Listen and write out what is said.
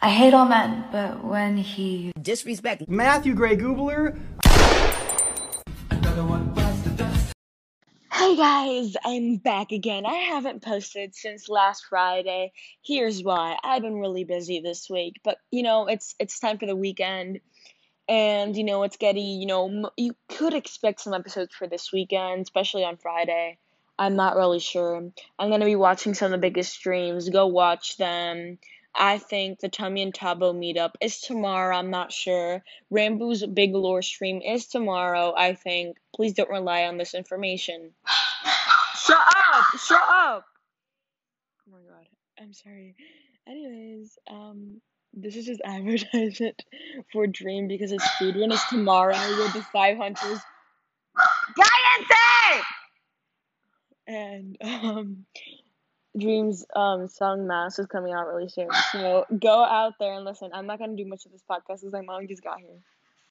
I hate all men, but when he disrespect Matthew Gray Gubler. Hey guys, I'm back again. I haven't posted since last Friday. Here's why. I've been really busy this week, but you know, it's it's time for the weekend. And you know, it's getting, you know, you could expect some episodes for this weekend, especially on Friday. I'm not really sure. I'm going to be watching some of the biggest streams. Go watch them. I think the Tommy and Tubbo meetup is tomorrow. I'm not sure. Ranboo's big lore stream is tomorrow. I think. Please don't rely on this information. Shut up! Shut up! Oh my god. I'm sorry. Anyways, um, this is just advertisement for Dream because its food run is tomorrow with the five hunters. Cállate! And um Dreams um song Mask is coming out really soon. So go out there and listen. I'm not gonna do much of this podcast because my mom just got here.